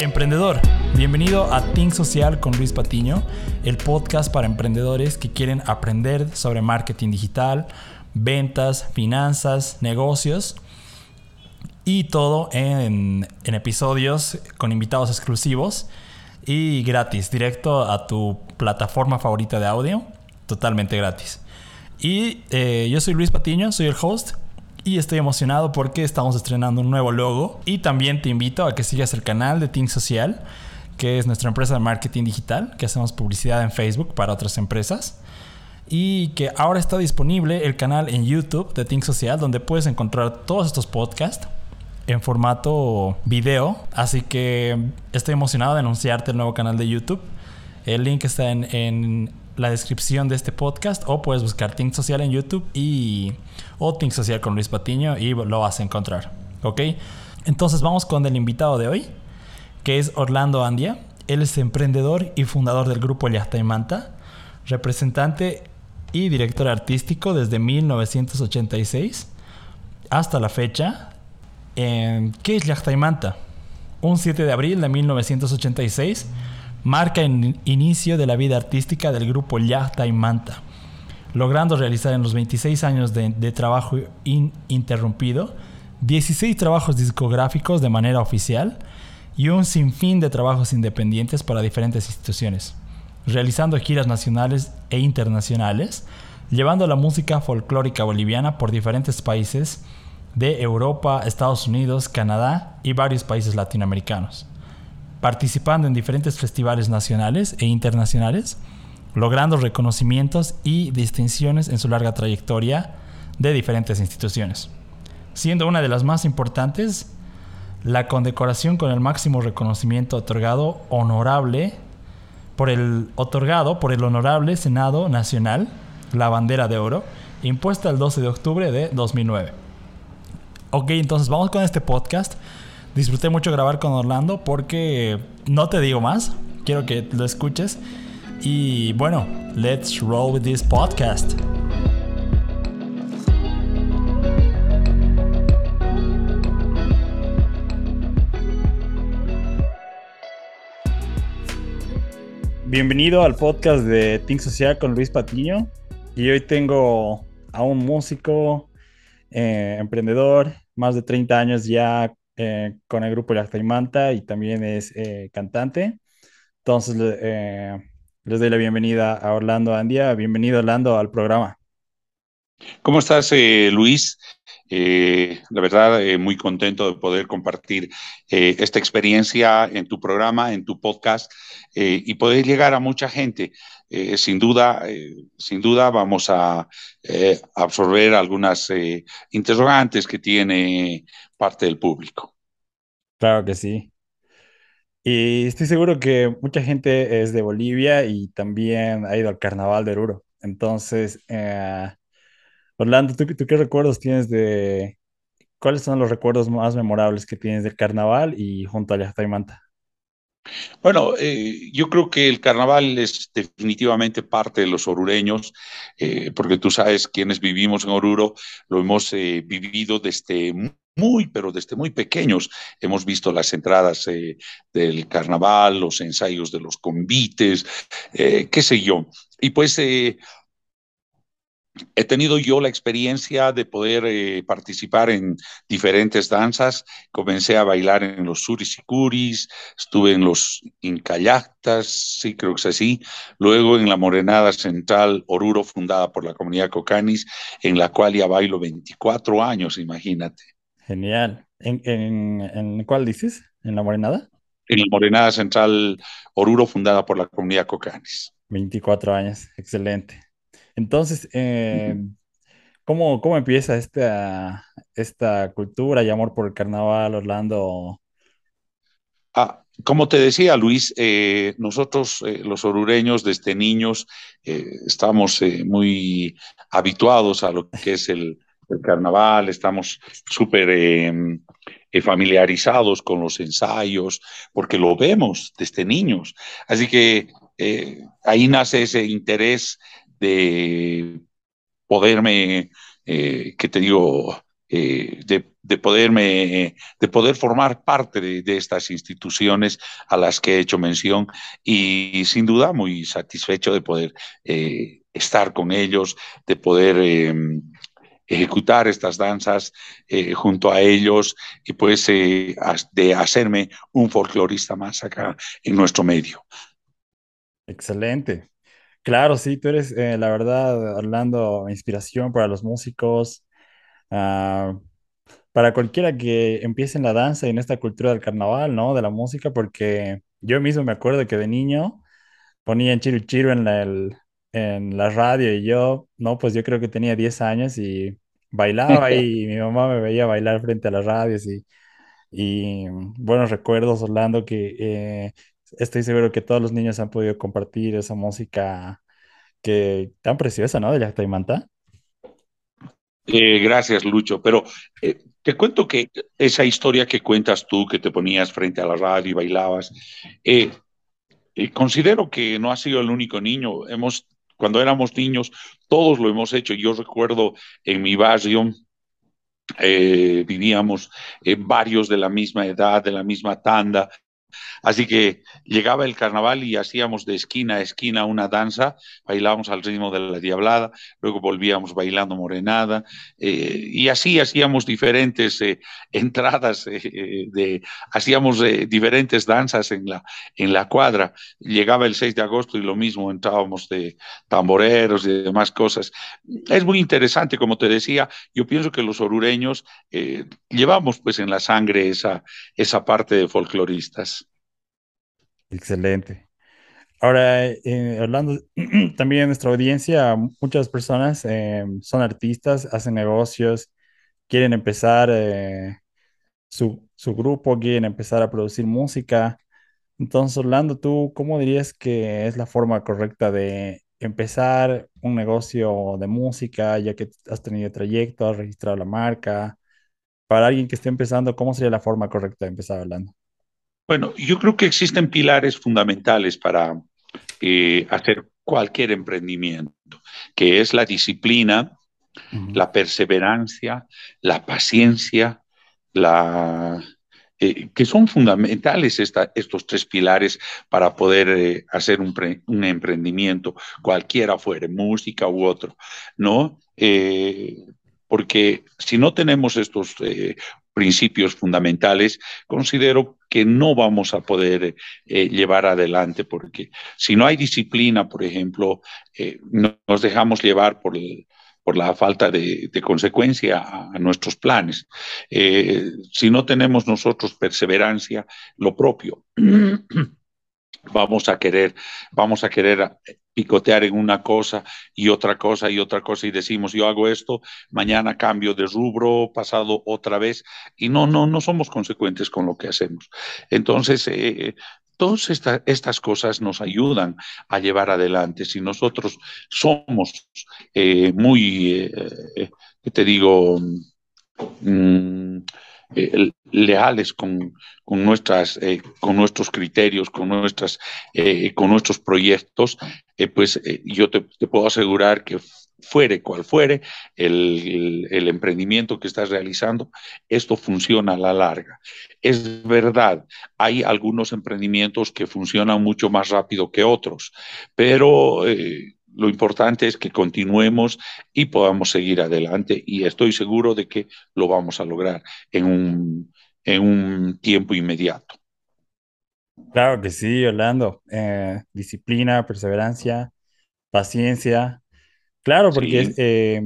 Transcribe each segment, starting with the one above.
Emprendedor, bienvenido a Think Social con Luis Patiño, el podcast para emprendedores que quieren aprender sobre marketing digital, ventas, finanzas, negocios y todo en, episodios con invitados exclusivos y gratis, directo a tu plataforma favorita de audio, totalmente gratis. Y eh, yo soy Luis Patiño, soy el host y estoy emocionado porque estamos estrenando un nuevo logo y también te invito a que sigas el canal de Team Social, que es nuestra empresa de marketing digital, que hacemos publicidad en Facebook para otras empresas y que ahora está disponible el canal en YouTube de Think Social donde puedes encontrar todos estos podcasts en formato video. Así que estoy emocionado de anunciarte el nuevo canal de YouTube. El link está en, la descripción de este podcast o puedes buscar Think Social en YouTube y o Think Social con Luis Patiño y lo vas a encontrar. ¿Ok? Entonces vamos con el invitado de hoy, que es Orlando Andia. Él es emprendedor y fundador del grupo Yasta y Manta, representante y director artístico desde 1986 hasta la fecha ¿Qué es Manta? Un 7 de abril de 1986 marca el inicio de la vida artística del grupo Manta, logrando realizar en los 26 años de, trabajo ininterrumpido 16 trabajos discográficos de manera oficial y un sinfín de trabajos independientes para diferentes instituciones, realizando giras nacionales e internacionales, llevando la música folclórica boliviana por diferentes países de Europa, Estados Unidos, Canadá y varios países latinoamericanos, participando en diferentes festivales nacionales e internacionales, logrando reconocimientos y distinciones en su larga trayectoria de diferentes instituciones, siendo una de las más importantes la condecoración con el máximo reconocimiento otorgado honorable por el otorgado por el honorable Senado Nacional, la bandera de oro, impuesta el 12 de octubre de 2009. Ok, entonces vamos con este podcast. Disfruté mucho grabar con Orlando porque no te digo más. Quiero que lo escuches. Y bueno, let's roll with this podcast. Bienvenido al podcast de Think Social con Luis Patiño. Y hoy tengo a un músico, eh, emprendedor, más de 30 años ya eh, con el grupo Yacta y y también es eh, cantante. Entonces, eh, les doy la bienvenida a Orlando Andia. Bienvenido, Orlando, al programa. ¿Cómo estás, Luis? la verdad, muy contento de poder compartir esta experiencia en tu programa, en tu podcast y poder llegar a mucha gente. Sin duda, sin duda vamos a eh, absorber algunas eh, interrogantes que tiene parte del público. Claro que sí. Y estoy seguro que mucha gente es de Bolivia y también ha ido al carnaval de Oruro. Entonces, eh, Orlando, ¿tú, ¿tú, qué recuerdos tienes de... ¿Cuáles son los recuerdos más memorables que tienes del carnaval y junto a Yachtaimanta? Bueno, eh, yo creo que el carnaval es definitivamente parte de los orureños, eh, porque tú sabes, quienes vivimos en Oruro, lo hemos eh, vivido desde muy, pero desde muy pequeños. Hemos visto las entradas del carnaval, los ensayos de los convites, qué sé yo. Y pues He tenido yo la experiencia de poder eh, participar en diferentes danzas. Comencé a bailar en los surisicuris, estuve en los incayactas, sí, creo que es así. Luego en la Morenada Central Oruro, fundada por la comunidad Cocanis, en la cual ya bailo 24 años, imagínate. Genial. ¿En, en cuál dices? ¿En la Morenada? En la Morenada Central Oruro, fundada por la comunidad Cocanis. 24 años, excelente. Entonces, eh, ¿cómo, ¿cómo, empieza esta, esta cultura y amor por el carnaval, Orlando? Ah, como te decía Luis, eh, nosotros eh, los orureños desde niños estamos muy habituados a lo que es el, el carnaval, estamos súper familiarizados con los ensayos, porque lo vemos desde niños. Así que ahí nace ese interés de poderme, eh, que te digo, eh, de, poderme, de poder formar parte de, estas instituciones a las que he hecho mención y sin duda muy satisfecho de poder eh, estar con ellos, de poder em, ejecutar estas danzas eh, junto a ellos y pues de hacerme un folclorista más acá en nuestro medio. Excelente. Claro, sí, tú eres, la verdad, Orlando, inspiración para los músicos, Ah, para cualquiera que empiece en la danza y en esta cultura del carnaval, ¿no? De la música, porque yo mismo me acuerdo que de niño ponían Chiru Chiru en la, en la radio y yo, no, pues yo creo que tenía 10 años y bailaba y mi mamá me veía bailar frente a las radios y, y buenos recuerdos, Orlando, que eh, estoy seguro que todos los niños han podido compartir esa música que tan preciosa, ¿no? De la Taimanta. Eh, gracias, Lucho. Pero eh, te cuento que esa historia que cuentas tú, que te ponías frente a la radio y bailabas, eh, considero que no has sido el único niño. Hemos, cuando éramos niños, todos lo hemos hecho. Yo recuerdo en mi barrio, vivíamos varios de la misma edad, de la misma tanda, Así que llegaba el carnaval y hacíamos de esquina a esquina una danza, bailábamos al ritmo de la diablada, luego volvíamos bailando morenada eh, y así hacíamos diferentes eh, entradas, eh, de, hacíamos diferentes danzas en la, en la cuadra. Llegaba el 6 de agosto y lo mismo, entrábamos de tamboreros y demás cosas. Es muy interesante, como te decía, yo pienso que los orureños llevamos pues en la sangre esa, esa parte de folcloristas. Excelente. Ahora, eh, hablando también de nuestra audiencia, muchas personas eh, son artistas, hacen negocios, quieren empezar eh, su, su, grupo, quieren empezar a producir música. Entonces, Orlando, ¿tú cómo dirías que es la forma correcta de empezar un negocio de música, ya que has tenido trayecto, has registrado la marca? Para alguien que esté empezando, ¿cómo sería la forma correcta de empezar hablando? Bueno, yo creo que existen pilares fundamentales para eh, hacer cualquier emprendimiento, que es la disciplina, la perseverancia, la paciencia, la, eh, que son fundamentales estos tres pilares para poder eh, hacer un, un, emprendimiento, cualquiera fuere, música u otro, ¿no? porque si no tenemos estos principios fundamentales, considero que no vamos a poder eh, llevar adelante, porque si no hay disciplina, por ejemplo, eh, nos dejamos llevar por, por la falta de, consecuencia a, nuestros planes. Eh, si no tenemos nosotros perseverancia, lo propio. vamos a querer, vamos a querer picotear en una cosa y otra cosa y otra cosa y decimos yo hago esto, mañana cambio de rubro, pasado otra vez y no, no, no somos consecuentes con lo que hacemos. Entonces, eh, todas estas cosas nos ayudan a llevar adelante. Si nosotros somos eh, muy, eh, te digo? Mm, eh, leales con, nuestras, eh, con nuestros criterios, con, nuestras, eh, con nuestros proyectos, pues yo te, puedo asegurar que fuere cual fuere el, emprendimiento que estás realizando, esto funciona a la larga. Es verdad, hay algunos emprendimientos que funcionan mucho más rápido que otros, pero lo importante es que continuemos y podamos seguir adelante y estoy seguro de que lo vamos a lograr en un, en un tiempo inmediato. Claro que sí, Orlando. Eh, disciplina, perseverancia, paciencia. Claro, porque sí. eh,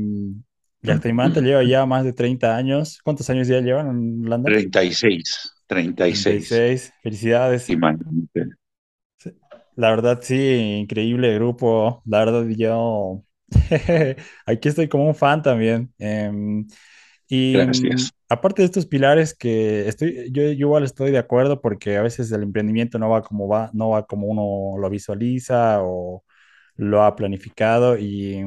lleva ya más de 30 años. ¿Cuántos años ya llevan Orlando? 36. 36. 36. Felicidades. Imagínate. La verdad, sí, increíble grupo. La verdad, yo aquí estoy como un fan también. Em, y Gracias. aparte de estos pilares que estoy, yo, igual estoy de acuerdo porque a veces el emprendimiento no va como va, no va como uno lo visualiza o lo ha planificado y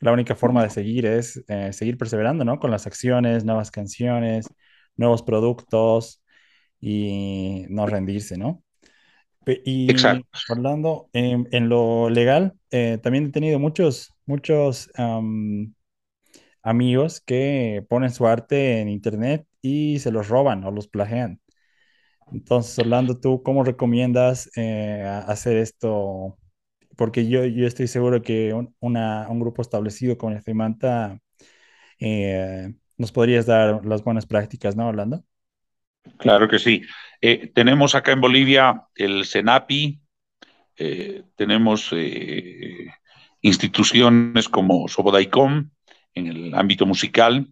la única forma de seguir es eh, seguir perseverando, ¿no? Con las acciones, nuevas canciones, nuevos productos y no rendirse, ¿no? Y hablando en, lo legal, eh, también he tenido muchos, muchos amigos que ponen su arte en internet y se los roban o los plagian. Entonces, Orlando, ¿tú cómo recomiendas eh, hacer esto? Porque yo, yo estoy seguro que un, una- un grupo establecido como el Manta eh, nos podrías dar las buenas prácticas, ¿no, Orlando? Claro que sí. Eh, tenemos acá en Bolivia el CENAPI, eh, tenemos eh, instituciones como Sobodaicom en el ámbito musical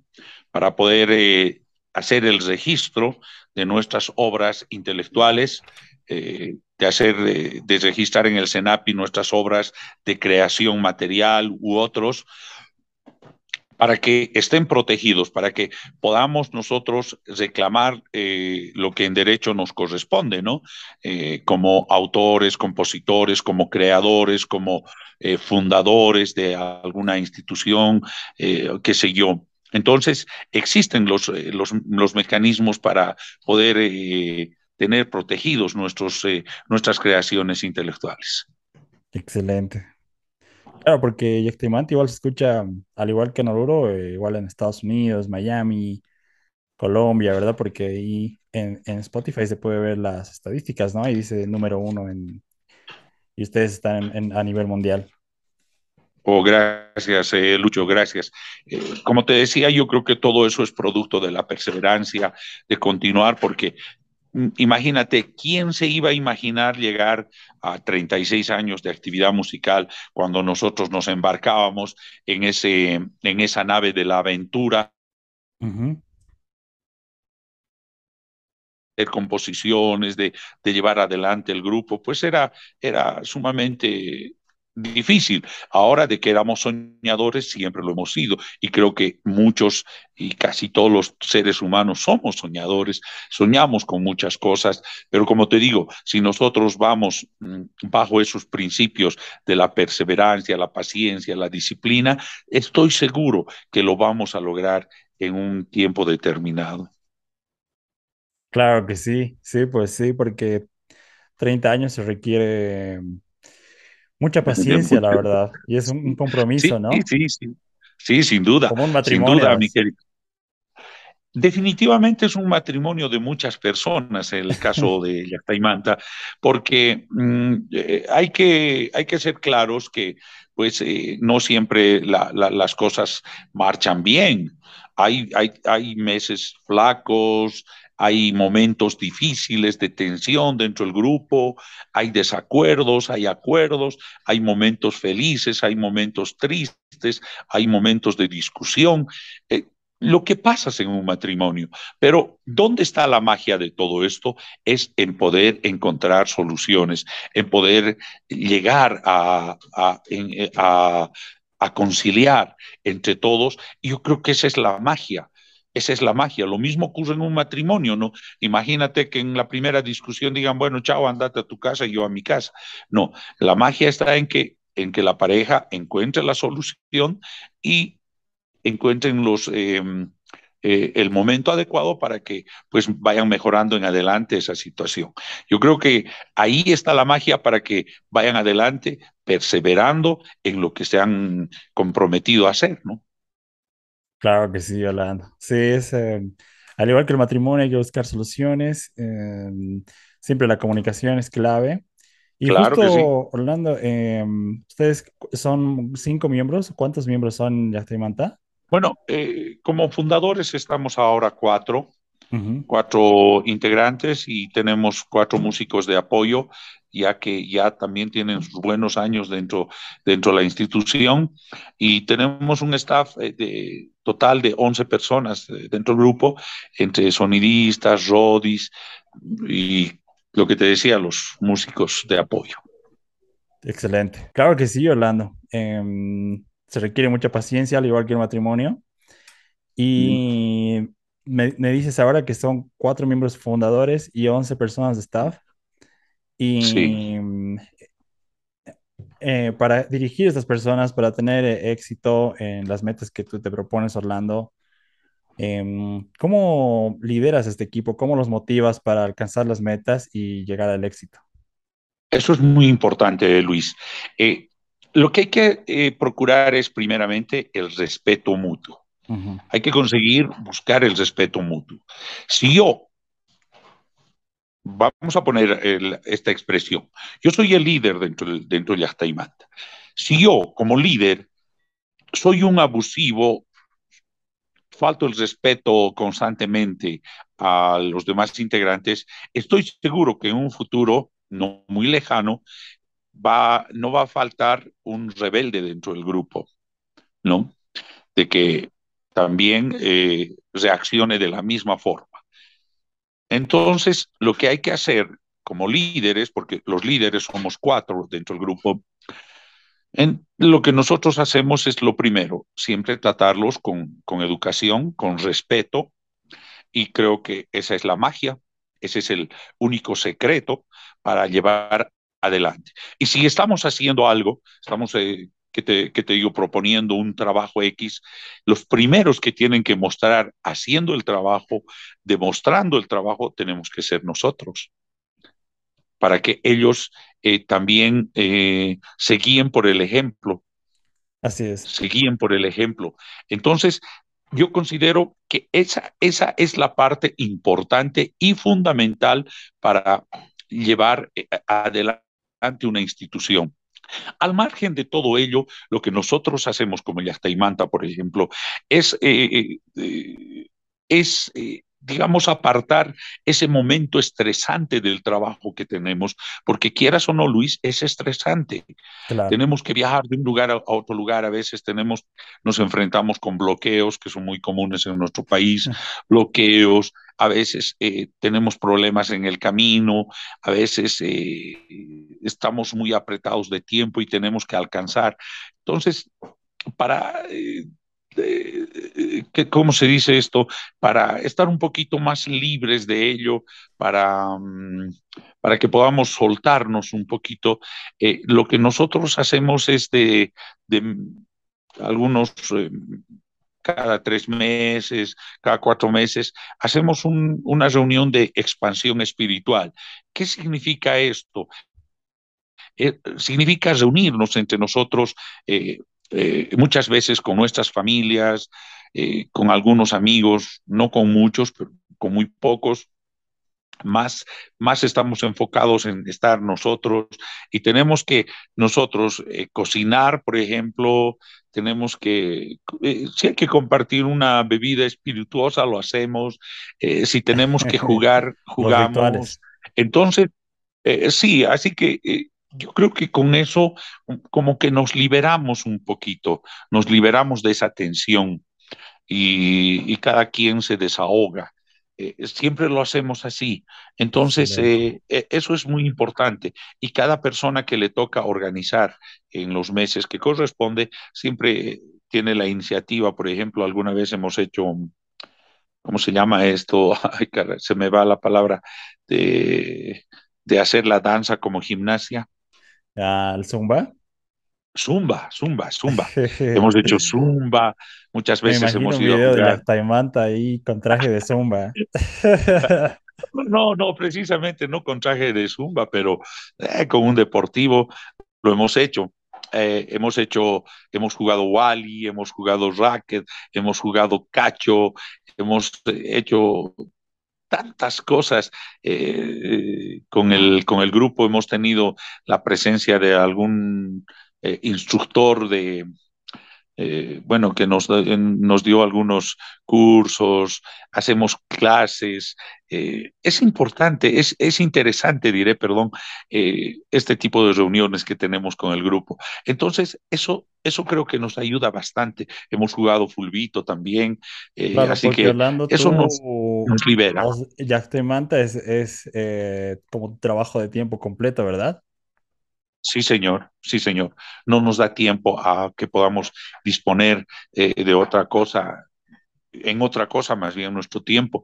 para poder hacer el registro de nuestras obras intelectuales, de hacer, de registrar en el CENAPI nuestras obras de creación material u otros, para que estén protegidos, para que podamos nosotros reclamar eh, lo que en derecho nos corresponde, ¿no? Eh, como autores, compositores, como creadores, como eh, fundadores de alguna institución, eh, qué sé yo. Entonces, existen los, los, los mecanismos para poder tener protegidos nuestros, nuestras creaciones intelectuales. Excelente. Claro, porque Yactimante igual se escucha, al igual que en Oruro, eh, igual en Estados Unidos, Miami, Colombia, ¿verdad? Porque ahí en, en Spotify se puede ver las estadísticas, ¿no? Y dice número uno en, y ustedes están a nivel mundial. Oh, gracias, eh, Lucho, gracias. Eh, como te decía, yo creo que todo eso es producto de la perseverancia, de continuar, porque imagínate, ¿quién se iba a imaginar llegar a 36 años de actividad musical cuando nosotros nos embarcábamos en ese, en esa nave de la aventura? Ujú. de composiciones, de, de, llevar adelante el grupo, pues era, era sumamente difícil. Ahora de que éramos soñadores, siempre lo hemos sido. Y creo que muchos y casi todos los seres humanos somos soñadores, soñamos con muchas cosas, pero como te digo, si nosotros vamos mm, bajo esos principios de la perseverancia, la paciencia, la disciplina, estoy seguro que lo vamos a lograr en un tiempo determinado. Claro que sí, sí, pues sí, porque 30 años se requiere mucha paciencia, la verdad, y es un, Sí, compromiso, ¿no? sí, sí. Sí, sin duda, Como un sin matrimonio. duda, mi es. querido. Definitivamente es un matrimonio de muchas personas, el caso de Yactaimanta, porque mm, eh, hay, que, hay que ser claros que pues, eh, no siempre la, la, las cosas marchan bien. Hay, hay, hay meses flacos, hay momentos difíciles de tensión dentro del grupo, hay desacuerdos, hay acuerdos, hay momentos felices, hay momentos tristes, hay momentos de discusión. Eh, lo que pasa en un matrimonio. Pero ¿dónde está la magia de todo esto? Es en poder encontrar soluciones, en poder llegar a, a, a conciliar entre todos. Yo creo que esa es la magia. Esa es la magia. Lo mismo ocurre en un matrimonio, ¿no? Imagínate que en la primera discusión digan, bueno, chao, andate a tu casa y yo a mi casa. No, la magia está en que, en que la pareja encuentre la solución y encuentren los, eh, eh, el momento adecuado para que pues vayan mejorando en adelante esa situación. Yo creo que ahí está la magia para que vayan adelante perseverando en lo que se han comprometido a hacer, ¿no? Claro que sí, Orlando. Sí, es, eh, al igual que el matrimonio hay que buscar soluciones, eh, siempre la comunicación es clave. Y Claro justo, que sí. Orlando, eh, ustedes son cinco miembros, ¿cuántos miembros son Yastra y Manta? Bueno, eh, como fundadores estamos ahora cuatro, Ujú. cuatro integrantes y tenemos cuatro músicos de apoyo, ya que ya también tienen sus buenos años dentro, dentro de la institución y tenemos un staff eh, de, total de 11 personas eh, dentro del grupo, entre sonidistas, rodis y lo que te decía, los músicos de apoyo. Excelente. Claro que sí, Orlando. Em, se requiere mucha paciencia, al igual que el matrimonio. Y me, me dices ahora que son cuatro miembros fundadores y 11 personas de staff. Y mm, eh, para dirigir a estas personas, para tener eh, éxito en las metas que tú te propones, Orlando, em, ¿cómo lideras este equipo? ¿Cómo los motivas para alcanzar las metas y llegar al éxito? Eso es muy importante, Luis. Eh, lo que hay que procurar es primeramente el respeto mutuo. Hay que conseguir buscar el respeto mutuo. Si yo, vamos a poner esta expresión, yo soy el líder dentro, del, dentro de Yachtaimanta. Si yo, como líder, soy un abusivo, falto el respeto constantemente a los demás integrantes, estoy seguro que en un futuro no muy lejano va, no va a faltar un rebelde dentro del grupo, ¿no? De que también eh, reaccione de la misma forma. Entonces, lo que hay que hacer como líderes, porque los líderes somos cuatro dentro del grupo, en, lo que nosotros hacemos es lo primero, siempre tratarlos con, educación, con respeto, y creo que esa es la magia, ese es el único secreto para llevar adelante. Y si estamos haciendo algo, estamos, eh, que, te, que te digo, proponiendo un trabajo X, los primeros que tienen que mostrar haciendo el trabajo, demostrando el trabajo, tenemos que ser nosotros para que ellos eh, también eh, se guíen por el ejemplo. Así es. Se guíen por el ejemplo. Entonces, yo considero que esa, esa es la parte importante y fundamental para llevar eh, adelante una institución. Al margen de todo ello, lo que nosotros hacemos como Yastaimanta, por ejemplo, es, eh, eh, es digamos, apartar ese momento estresante del trabajo que tenemos, porque quieras o no, Luis, es estresante. Tenemos que viajar de un lugar a otro lugar, a veces tenemos, nos enfrentamos con bloqueos que son muy comunes en nuestro país, bloqueos, a veces eh, tenemos problemas en el camino, a veces eh, estamos muy apretados de tiempo y tenemos que alcanzar. Entonces, para eh, que, ¿cómo se dice esto? Para estar un poquito más libres de ello, para, mm, para que podamos soltarnos un poquito. Eh, lo que nosotros hacemos es de, de algunos, eh, cada tres meses, cada cuatro meses, hacemos un, una reunión de expansión espiritual. ¿Qué significa esto? Eh, significa reunirnos entre nosotros eh, muchas veces con nuestras familias, eh, con algunos amigos, no con muchos, pero con muy pocos, más, más estamos enfocados en estar nosotros y tenemos que nosotros eh, cocinar, por ejemplo, tenemos que, si hay que compartir una bebida espirituosa, lo hacemos, si tenemos que jugar, jugamos. Entonces, sí, así que yo creo que con eso como que nos liberamos un poquito, nos liberamos de esa tensión y, cada quien se desahoga. Eh, siempre lo hacemos así. Entonces, eh, eso es muy importante. Y cada persona que le toca organizar en los meses que corresponde, siempre tiene la iniciativa. Por ejemplo, alguna vez hemos hecho, ¿cómo se llama esto? se me va la palabra, de, de hacer la danza como gimnasia al Zumba. Zumba, Zumba, Zumba. hemos hecho Zumba, muchas veces hemos ido un video a de Taimanta ahí con traje de Zumba. no, no, precisamente no con traje de Zumba, pero eh, con un deportivo lo hemos hecho. Eh, hemos hecho, hemos jugado Wally, hemos jugado Racket, hemos jugado Cacho, hemos hecho tantas cosas. Eh, con, el, con el grupo hemos tenido la presencia de algún eh, instructor de, eh, bueno, que nos, nos, dio algunos cursos, hacemos clases. Eh, es importante, es, es, interesante, diré, perdón, eh, este tipo de reuniones que tenemos con el grupo. Entonces, eso, eso creo que nos ayuda bastante. Hemos jugado fulbito también, así que eso nos, nos, libera. Manta es, es como trabajo de tiempo completo, ¿verdad? Sí, señor, sí, señor. No nos da tiempo a que podamos disponer eh, de otra cosa, en otra cosa más bien nuestro tiempo.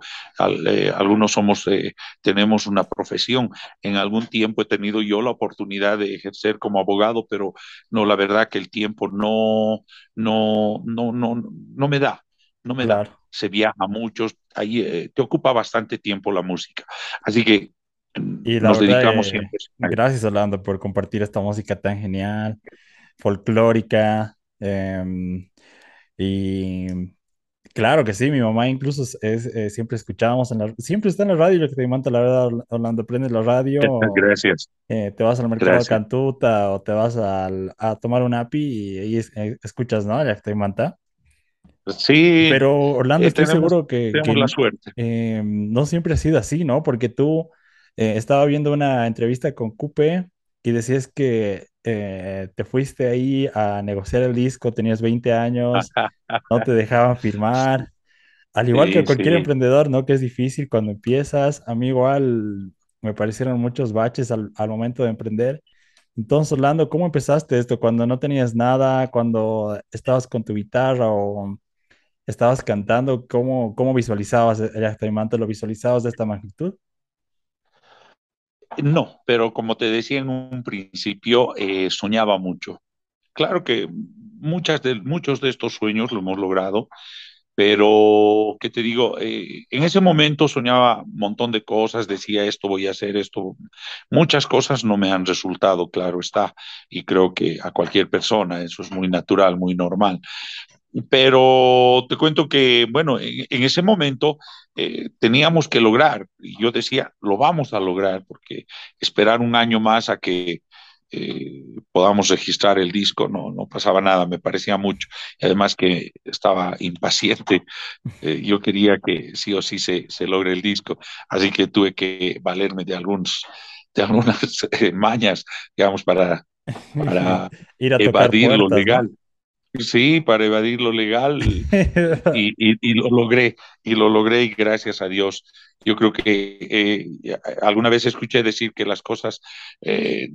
Eh, algunos somos, eh, tenemos una profesión. En algún tiempo he tenido yo la oportunidad de ejercer como abogado, pero no, la verdad que el tiempo no, no, no, no, no me da. No me da. Se viaja mucho, ahí te ocupa bastante tiempo la música. Así que y nos dedicamos siempre. Gracias, Orlando, por compartir esta música tan genial, folclórica. Em, y Claro que sí, mi mamá incluso es, eh, siempre escuchábamos en la, siempre está en la radio, lo que te la verdad, Orlando, prendes la radio, Gracias. eh, te vas al mercado de Gracias. Cantuta o te vas al- a tomar un api y es- eh, escuchas, ¿no? Ya que te manta. Sí, Pero Orlando, eh, estoy tenemos, seguro que, tenemos la suerte. eh, no siempre ha sido así, ¿no? Porque tú eh, estaba viendo una entrevista con Cupe y decías que eh, te fuiste ahí a negociar el disco, tenías 20 años, no te dejaban firmar. Al igual que cualquier sí. emprendedor, ¿no? Que es difícil cuando empiezas. A mí igual me parecieron muchos baches al, al momento de emprender. Entonces, Orlando, ¿cómo empezaste esto? Cuando no tenías nada, cuando estabas con tu guitarra o estabas cantando, ¿cómo, cómo visualizabas el Actaimante? ¿Lo visualizabas de esta magnitud? No, pero como te decía en un principio, eh, soñaba mucho. Claro que muchas de, muchos de estos sueños lo hemos logrado, pero, ¿qué te digo? Eh, en ese momento soñaba un montón de cosas, decía esto voy a hacer, esto. Muchas cosas no me han resultado, claro está, y creo que a cualquier persona eso es muy natural, muy normal. Pero te cuento que, bueno, en, en ese momento eh, teníamos que lograr, y yo decía, lo vamos a lograr, porque esperar un año más a que eh, podamos registrar el disco no, no pasaba nada, me parecía mucho. Y además que estaba impaciente, eh, yo quería que sí o sí se, se logre el disco, así que tuve que valerme de, algunos, de algunas eh, mañas, digamos, para, para Ir a evadir lo ¿no? Sí, para evadir lo legal y, y, y, lo logré, y lo logré y gracias a Dios. Yo creo que eh, alguna vez escuché decir que las cosas eh,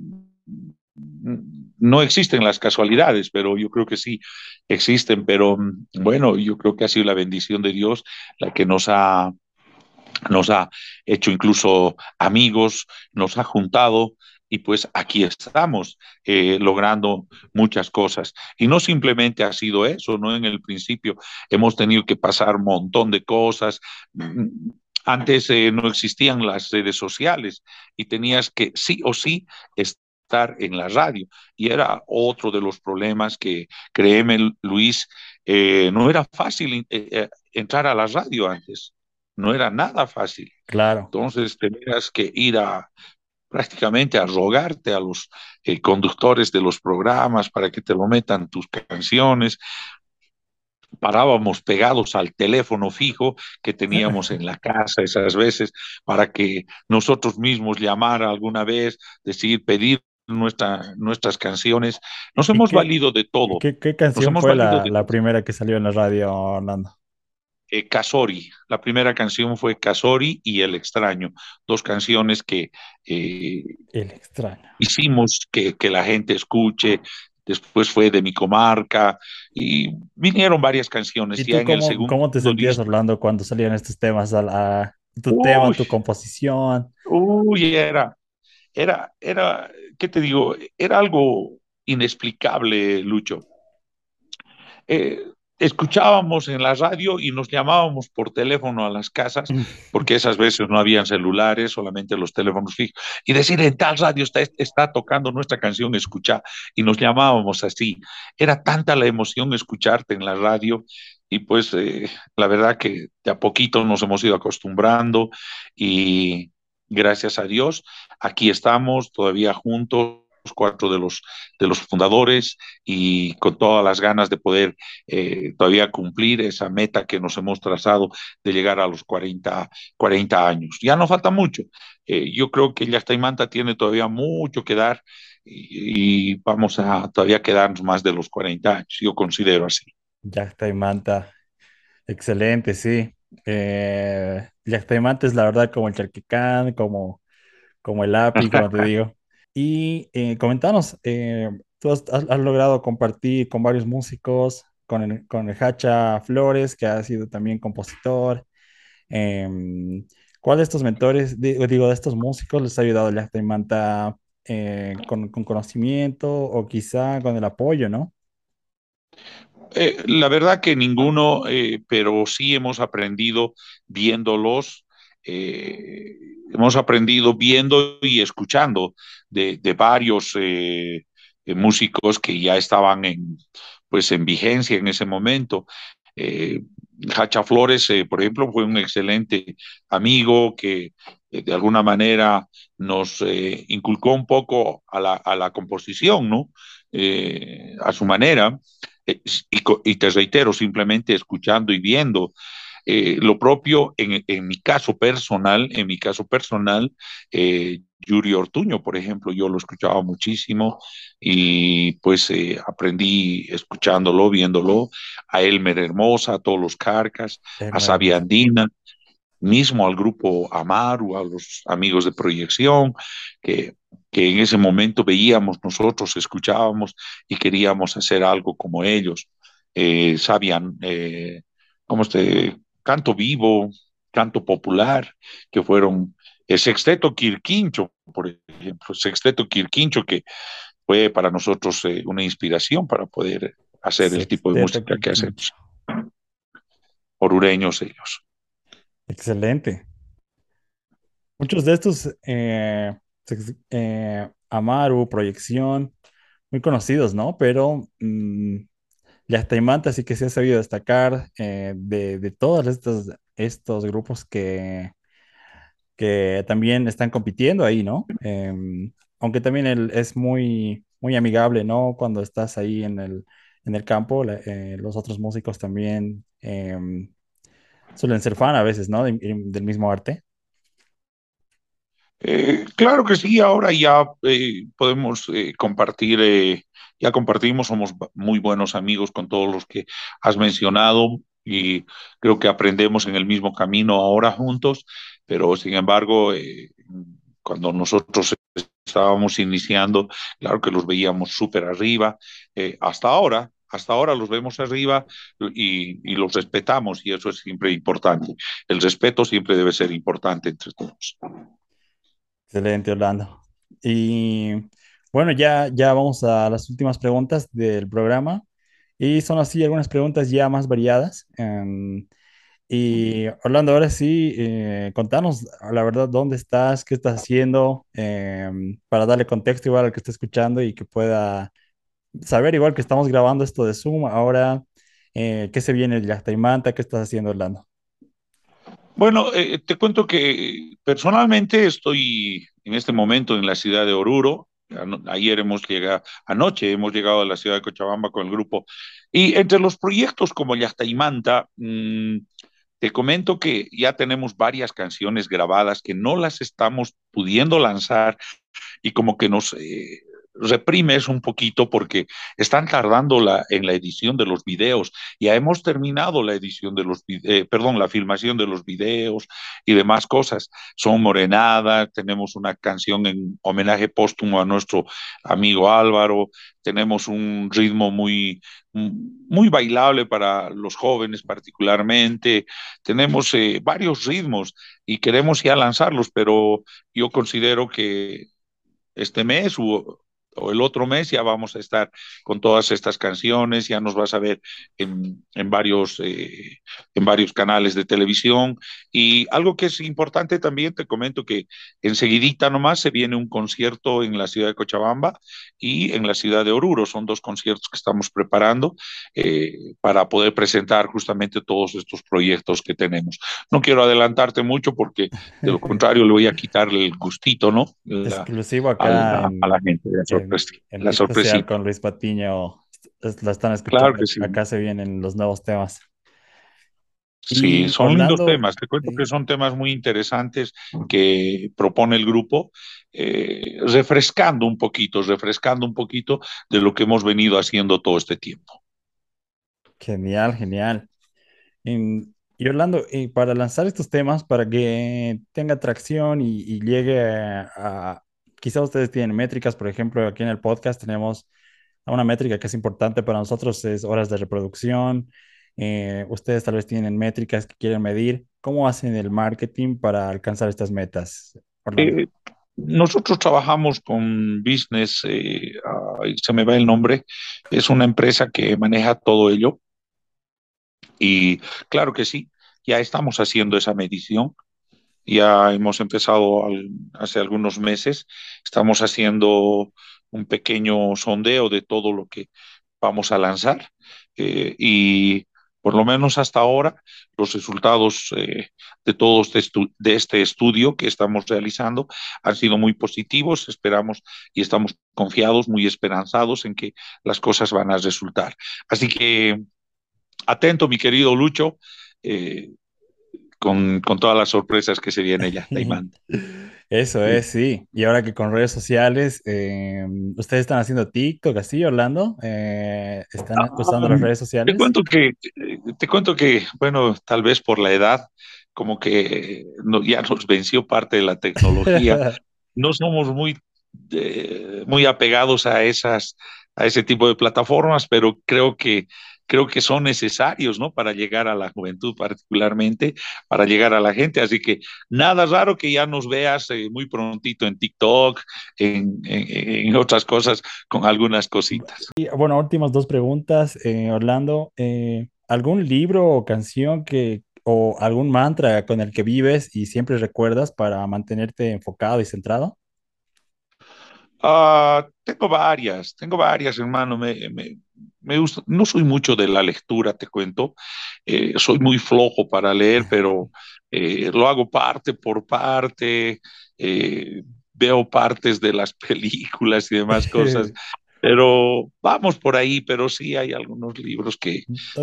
no existen las casualidades, pero yo creo que sí existen, pero bueno, yo creo que ha sido la bendición de Dios la que nos ha, nos ha hecho incluso amigos, nos ha juntado y pues aquí estamos eh, logrando muchas cosas. Y no simplemente ha sido eso, ¿no? En el principio hemos tenido que pasar un montón de cosas. Antes eh, no existían las redes sociales y tenías que sí o sí estar en la radio. Y era otro de los problemas que, créeme, Luis, eh, no era fácil entrar a la radio antes. No era nada fácil. Claro. Entonces tenías que ir a prácticamente a rogarte a los eh, conductores de los programas para que te lo metan tus canciones. Parábamos pegados al teléfono fijo que teníamos en la casa esas veces para que nosotros mismos llamara alguna vez, decir, pedir nuestra, nuestras canciones. Nos hemos qué, valido de todo. ¿Qué, qué canción fue la, la primera que salió en la radio, Orlando? Eh, Casori. La primera canción fue Casori y El extraño, dos canciones que eh, El extraño. hicimos que, que, la gente escuche. Después fue de mi comarca y vinieron varias canciones. ¿Y tú cómo, segundo, cómo, te sentías, Orlando, cuando salían estos temas? A, a tu uy, tema, tu composición. Uy, era, era, era, ¿qué te digo? Era algo inexplicable, Lucho. Eh, escuchábamos en la radio y nos llamábamos por teléfono a las casas, porque esas veces no habían celulares, solamente los teléfonos fijos, y decir, en tal radio está, está tocando nuestra canción, escucha, y nos llamábamos así. Era tanta la emoción escucharte en la radio, y pues eh, la verdad que de a poquito nos hemos ido acostumbrando, y gracias a Dios, aquí estamos todavía juntos cuatro de los, de los fundadores y con todas las ganas de poder eh, todavía cumplir esa meta que nos hemos trazado de llegar a los 40, 40 años. Ya no falta mucho. Eh, yo creo que Manta tiene todavía mucho que dar y, y, vamos a todavía quedarnos más de los 40 años. Yo considero así. Manta, excelente, sí. Eh, Manta es la verdad como el Charquicán, como, como el API, como te digo. Y eh, comentanos, eh, tú has, logrado compartir con varios músicos, con el, con el Hacha Flores, que ha sido también compositor. Eh, ¿Cuál de estos mentores, digo, de estos músicos les ha ayudado a Manta eh, con, con, conocimiento o quizá con el apoyo, no? La verdad que ninguno, pero sí hemos aprendido viéndolos eh, hemos aprendido viendo y escuchando de, varios eh, músicos que ya estaban en, pues, en vigencia en ese momento. Eh, Hacha Flores, por ejemplo, fue un excelente amigo que de alguna manera nos inculcó un poco a la, composición, ¿no? a su manera. Y, te reitero, simplemente escuchando y viendo. Lo propio en, en, mi caso personal, en mi caso personal, Yuri Ortuño, por ejemplo, yo lo escuchaba muchísimo y pues eh, aprendí escuchándolo, viéndolo, a Elmer Hermosa, a todos los Carcas, a Sabia Andina, mismo al grupo Amaru, a los amigos de proyección, que, que en ese momento veíamos nosotros, escuchábamos y queríamos hacer algo como ellos. Eh, sabían, eh, como este, canto vivo, canto popular, que fueron el sexteto Quirquincho, por ejemplo, sexteto Quirquincho, que fue para nosotros eh, una inspiración para poder hacer el tipo de música que hacemos. Orureños ellos. Excelente. Muchos de estos, eh, eh, Amaru, Proyección, muy conocidos, ¿no? Pero mmm, Yastaimanta sí que se ha sabido destacar de, de, todos estos, estos grupos que, que también están compitiendo ahí, ¿no? Em, aunque también es muy, muy amigable, ¿no? Cuando estás ahí en el, en el campo, eh, los otros músicos también em, suelen ser fan a veces, ¿no? del mismo arte. Eh, claro que sí, ahora ya eh, podemos compartir, ya compartimos, somos muy buenos amigos con todos los que has mencionado y creo que aprendemos en el mismo camino ahora juntos pero sin embargo, eh, cuando nosotros estábamos iniciando, claro que los veíamos súper arriba, eh, hasta ahora, hasta ahora los vemos arriba y, y, los respetamos y eso es siempre importante. El respeto siempre debe ser importante entre todos. Excelente, Orlando. Y bueno, ya, ya vamos a las últimas preguntas del programa y son así algunas preguntas ya más variadas. Um, y Orlando, ahora sí, eh, contanos la verdad dónde estás, qué estás haciendo, em, para darle contexto igual al que esté escuchando y que pueda saber igual que estamos grabando esto de Zoom. Ahora, eh, ¿qué se viene de Taimanta? ¿Qué estás haciendo, Orlando? Bueno, eh, te cuento que personalmente estoy en este momento en la ciudad de Oruro. Ayer hemos llegado, anoche hemos llegado a la ciudad de Cochabamba con el grupo. Y entre los proyectos como Yastaimanta, mmm, te comento que ya tenemos varias canciones grabadas que no las estamos pudiendo lanzar y como que nos eh, reprimes un poquito porque están tardando la, en la edición de los videos. Ya hemos terminado la edición de los, eh, perdón, la filmación de los videos y demás cosas. Son morenadas, tenemos una canción en homenaje póstumo a nuestro amigo Álvaro, tenemos un ritmo muy, muy bailable para los jóvenes particularmente, tenemos eh, varios ritmos y queremos ya lanzarlos, pero yo considero que este mes o el otro mes ya vamos a estar con todas estas canciones, ya nos vas a ver en, en varios, eh, en varios canales de televisión. Y algo que es importante también, te comento que enseguidita nomás se viene un concierto en la ciudad de Cochabamba y en la ciudad de Oruro. Son dos conciertos que estamos preparando eh, para poder presentar justamente todos estos proyectos que tenemos. No quiero adelantarte mucho porque de lo contrario le voy a quitarle el gustito, ¿no? Exclusivo acá. A, a la gente. De la sorpresa con Luis Patiño la están escuchando. Acá se vienen los nuevos temas. Sí, son lindos temas. Te cuento que son temas muy interesantes que propone el grupo, eh, refrescando un poquito, refrescando un poquito de lo que hemos venido haciendo todo este tiempo. Genial, genial. y Orlando, y para lanzar estos temas, para que tenga atracción y llegue a, quizá ustedes tienen métricas, por ejemplo, aquí en el podcast tenemos una métrica que es importante para nosotros, es horas de reproducción. Eh, ustedes tal vez tienen métricas que quieren medir. ¿Cómo hacen el marketing para alcanzar estas metas? Eh, nosotros trabajamos con Business, eh, se me va el nombre, es una empresa que maneja todo ello. Y claro que sí, ya estamos haciendo esa medición ya hemos empezado hace algunos meses, estamos haciendo un pequeño sondeo de todo lo que vamos a lanzar eh, y por lo menos hasta ahora, los resultados eh, de todos de, este estudio que estamos realizando han sido muy positivos. Esperamos y estamos confiados, muy esperanzados en que las cosas van a resultar. Así que atento, mi querido Lucho. Eh, con, todas las sorpresas que se vienen ya, Taimán. Eso es, sí. Y ahora que con redes sociales, eh, ¿ustedes están haciendo TikTok así, Orlando? Eh, ¿Están ah, usando las redes sociales? Te cuento que, te cuento que, bueno, tal vez por la edad, como que ya nos venció parte de la tecnología. no somos muy, eh, muy apegados a esas, a ese tipo de plataformas, pero creo que creo que son necesarios, ¿no? Para llegar a la juventud particularmente, para llegar a la gente. Así que nada raro que ya nos veas eh, muy prontito en TikTok, en, en, otras cosas, con algunas cositas. Bueno, últimas dos preguntas, eh, Orlando. Eh, ¿Algún libro o canción que, o algún mantra con el que vives y siempre recuerdas para mantenerte enfocado y centrado? Ah, tengo varias, tengo varias, hermano. Me, me, me, gusta, no soy mucho de la lectura, te cuento. Eh, soy muy flojo para leer, pero eh, lo hago parte por parte. Eh, veo partes de las películas y demás cosas. Pero vamos por ahí, pero sí hay algunos libros que,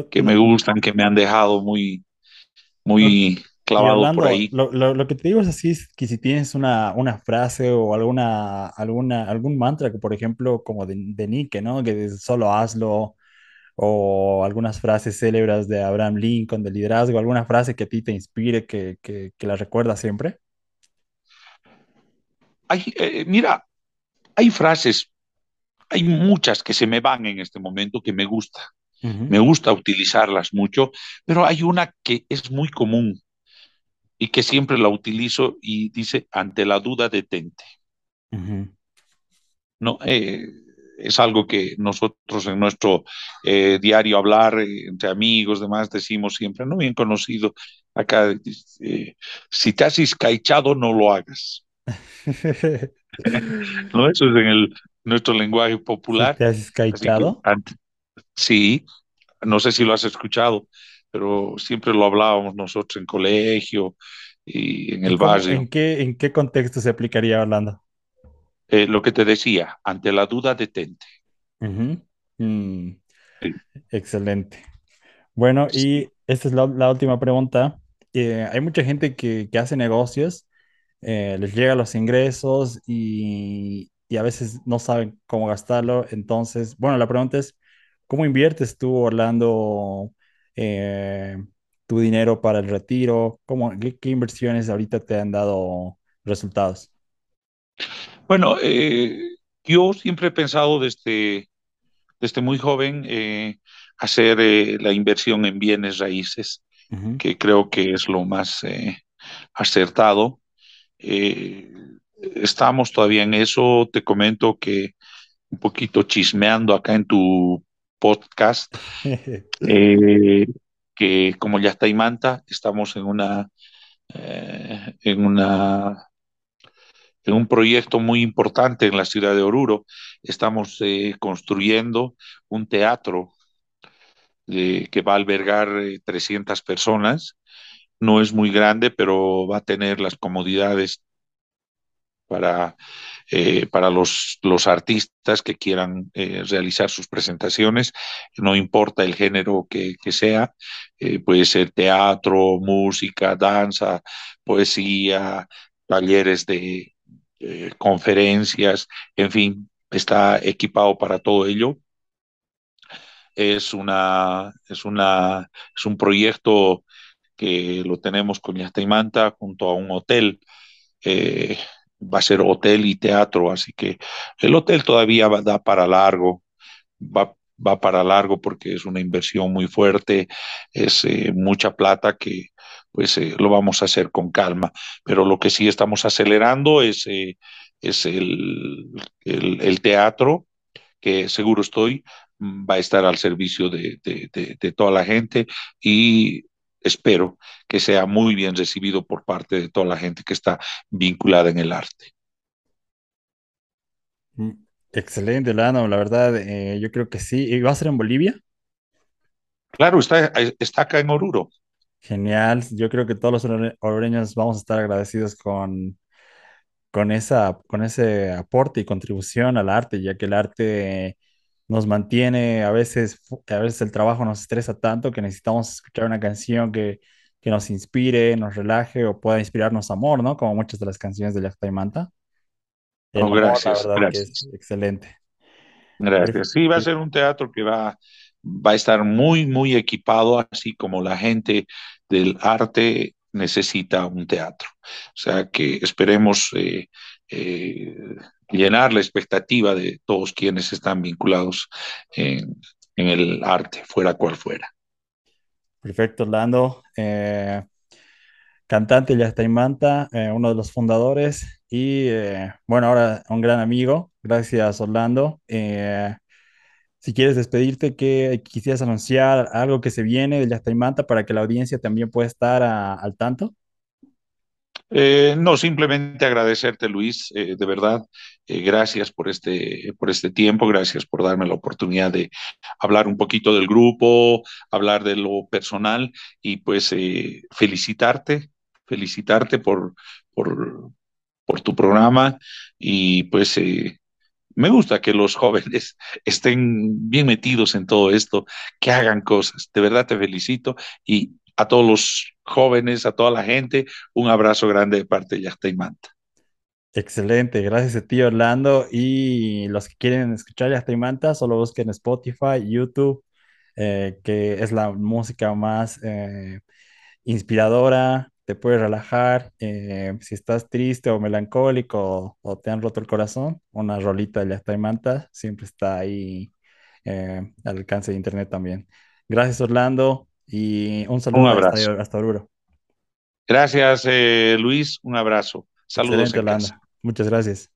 que me gustan, que me han dejado muy, muy, clavado por ahí. Lo, lo, que te digo es así, es que si tienes una, una frase o alguna, alguna, algún mantra que, por ejemplo, como de, de Nike, ¿no? Que solo hazlo, o algunas frases célebres de Abraham Lincoln, de liderazgo, alguna frase que a ti te inspire, que, que, que la recuerdas siempre. Hay, eh, mira, hay frases, hay muchas que se me van en este momento que me gusta. Me gusta utilizarlas mucho, pero hay una que es muy común y que siempre la utilizo y dice, ante la duda, detente. No, eh, es algo que nosotros en nuestro eh, diario hablar eh, entre amigos, demás, decimos siempre, no bien conocido acá, si te has escaichado, no lo hagas. no, eso es en el, nuestro lenguaje popular. ¿Te has escaichado? sí, no sé si lo has escuchado pero siempre lo hablábamos nosotros en colegio y en el barrio. ¿En qué, ¿En qué contexto se aplicaría Orlando? Eh, lo que te decía, ante la duda, detente. Mm. Excelente. Bueno, y esta es la, última pregunta. Eh, hay mucha gente que, que hace negocios, eh, les llega los ingresos y, y, a veces no saben cómo gastarlo. Entonces, bueno, la pregunta es, ¿cómo inviertes tú, Orlando, eh, tu dinero para el retiro? ¿Cómo, qué, inversiones ahorita te han dado resultados? Bueno, eh, yo siempre he pensado desde, desde muy joven eh, hacer la inversión en bienes raíces, que creo que es lo más acertado. estamos todavía en eso. Te comento que un poquito chismeando acá en tu podcast, eh, que como ya está Imanta, estamos en una, eh, en una en un proyecto muy importante en la ciudad de Oruro. Estamos eh, construyendo un teatro que va a albergar 300 personas. No es muy grande, pero va a tener las comodidades para eh, para los, los artistas que quieran eh, realizar sus presentaciones, no importa el género que, sea, eh, puede ser teatro, música, danza, poesía, talleres de conferencias, en fin, está equipado para todo ello. Es, una, es, una, es un proyecto que lo tenemos con Manta junto a un hotel va a ser hotel y teatro, así que el hotel todavía va, da para largo, va, va para largo porque es una inversión muy fuerte, es eh, mucha plata que pues eh, lo vamos a hacer con calma, pero lo que sí estamos acelerando es, eh, es el, el, teatro, que seguro estoy, va a estar al servicio de, de, de toda la gente y espero que sea muy bien recibido por parte de toda la gente que está vinculada en el arte. Mm, excelente, Lano, la verdad, eh, yo creo que sí. ¿Y va a ser en Bolivia? Claro, está, está acá en Oruro. Genial. Yo creo que todos los orureños vamos a estar agradecidos con, con, esa, con ese aporte y contribución al arte, ya que el arte nos mantiene, a veces, a veces el trabajo nos estresa tanto que necesitamos escuchar una canción que, que nos inspire, nos relaje o pueda inspirarnos amor, ¿no? Como muchas de las canciones de Yacta y Manta. El oh, amor, gracias, la verdad que gracias. es excelente. Gracias. Sí, va a ser un teatro que va, va a estar muy, muy equipado, así como la gente del arte necesita un teatro. O sea que esperemos eh, eh, llenar la expectativa de todos quienes están vinculados en, el arte, fuera cual fuera. Perfecto, Orlando. Eh, cantante ya eh, uno de los fundadores y bueno, ahora un gran amigo. Gracias, Orlando. si quieres despedirte, ¿qué quisieras anunciar? ¿Algo que se viene de Ya está en Manta para que la audiencia también pueda estar al tanto? Eh, no, simplemente agradecerte, Luis, eh, de verdad. Eh, gracias por este, por este tiempo, gracias por darme la oportunidad de hablar un poquito del grupo, hablar de lo personal y pues felicitarte, felicitarte por, por, por tu programa y pues me gusta que los jóvenes estén bien metidos en todo esto, que hagan cosas. De verdad te felicito y a todos los jóvenes, a toda la gente, un abrazo grande de parte de Yachta y Manta. Excelente, gracias a ti, Orlando. Y los que quieren escuchar Yastai Manta, solo busquen Spotify, YouTube, eh, que es la música más eh, inspiradora, te puede relajar. eh, si estás triste o melancólico o, te han roto el corazón, una rolita de Yastai Manta siempre está ahí al alcance de internet también. Gracias, Orlando, y un saludo hasta, abrazo. hasta Oruro. Gracias, eh, Luis. Un abrazo. Saludos. Muchas gracias.